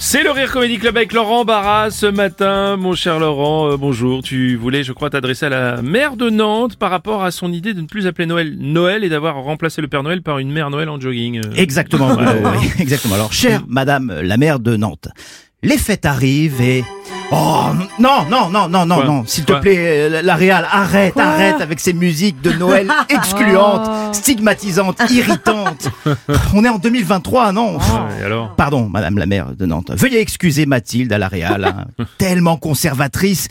C'est le Rire Comedy Club avec Laurent Barra ce matin. Mon cher Laurent, euh, bonjour. Tu voulais, je crois, t'adresser à la maire de Nantes par rapport à son idée de ne plus appeler Noël Noël et d'avoir remplacé le Père Noël par une mère Noël en jogging. euh. Exactement, exactement. Alors, chère Madame la maire de Nantes, les fêtes arrivent et... Oh non, non, non, non, non, non, s'il te plaît, euh, la Réal, arrête, arrête avec ces musiques de Noël excluantes, stigmatisantes, irritantes. On est en 2023, non et alors Pardon, Madame la maire de Nantes. Veuillez excuser Mathilde à la Réal, hein, tellement conservatrice,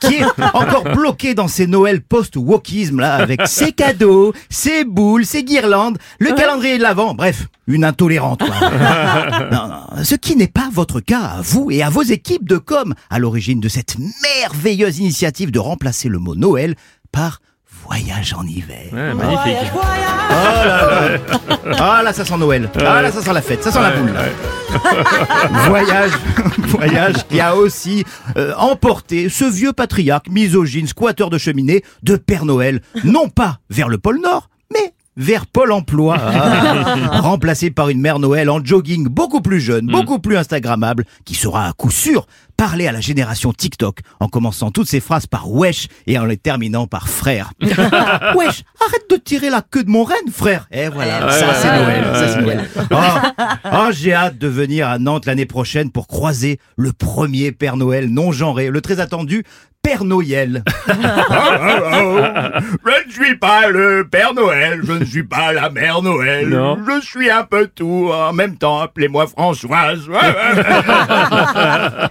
qui est encore bloquée dans ses Noëls post-wokisme, là, avec ses cadeaux, ses boules, ses guirlandes, le calendrier de l'Avent, bref, une intolérante, quoi. Non, non, ce qui n'est pas votre cas à vous et à vos équipes de com à l'origine de cette merveilleuse initiative de remplacer le mot Noël par voyage en hiver. Ouais, magnifique. Oh là là. Ah là, ça sent Noël. Ah là, ça sent la fête. Ça sent la boule. Voyage, voyage qui a aussi euh, emporté ce vieux patriarque misogyne, squatteur de cheminée de Père Noël, non pas vers le pôle Nord, mais vers Pôle Emploi, Ah. remplacé par une mère Noël en jogging beaucoup plus jeune, beaucoup plus instagrammable, qui saura à coup sûr parler à la génération TikTok en commençant toutes ses phrases par wesh et en les terminant par frère. wesh, arrête de tirer la queue de mon renne, frère. Et voilà, ça ouais, c'est ouais, Noël, ouais, ça c'est ouais. Noël. Oh, oh, j'ai hâte de venir à Nantes l'année prochaine pour croiser le premier Père Noël non genré, le très attendu Père Noël. Je ne suis pas le Père Noël, je ne suis pas la Mère Noël, Non. je suis un peu tout en même temps, appelez-moi Françoise.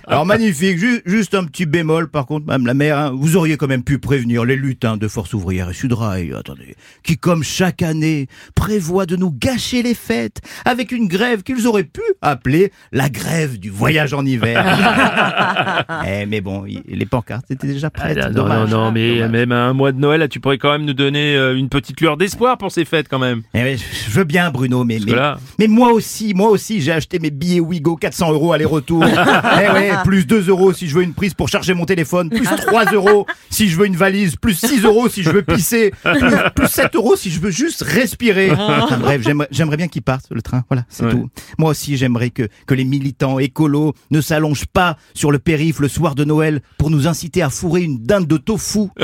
Alors magnifique, Ju- juste un petit bémol par contre, Madame la Mère, hein, vous auriez quand même pu prévenir les lutins de Force ouvrière et Sudrail, attendez, qui comme chaque année prévoient de nous gâcher les fêtes avec une grève qu'ils auraient pu appeler la grève du voyage en hiver. eh, mais bon, les pancartes étaient déjà Ah, prêtes. non, non, non, mais Dommage. même à un mois de Noël, là, tu pourrais quand même nous donner euh, une petite lueur d'espoir pour ces fêtes quand même. Eh je veux bien Bruno, mais, mais, que là- mais moi aussi, moi aussi, j'ai acheté mes billets Wigo 400 euros aller-retour. eh ouais, plus 2 euros si je veux une prise pour charger mon téléphone, plus 3 euros si je veux une valise, plus 6 euros si je veux pisser, plus, plus 7 euros si je veux juste respirer. Enfin, bref, j'aimerais, j'aimerais bien qu'il parte le train. Voilà, c'est Ouais. tout. Moi aussi, j'aimerais que, que les militants écolos ne s'allongent pas sur le périph' le soir de Noël pour nous inciter à fourrer une dinde de tofu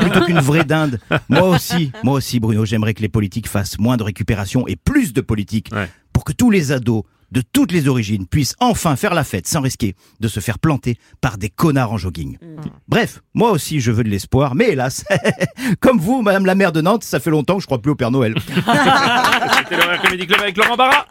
plutôt qu'une vraie dinde. Moi aussi, moi aussi, Bruno, j'aimerais que les politiques fassent moins de récupération et plus de politique Ouais. pour que tous les ados de toutes les origines puissent enfin faire la fête sans risquer de se faire planter par des connards en jogging. Bref, moi aussi je veux de l'espoir, mais hélas, comme vous, Madame la maire de Nantes, ça fait longtemps que je crois plus au Père Noël. C'était le Comedy Club avec Laurent Barra.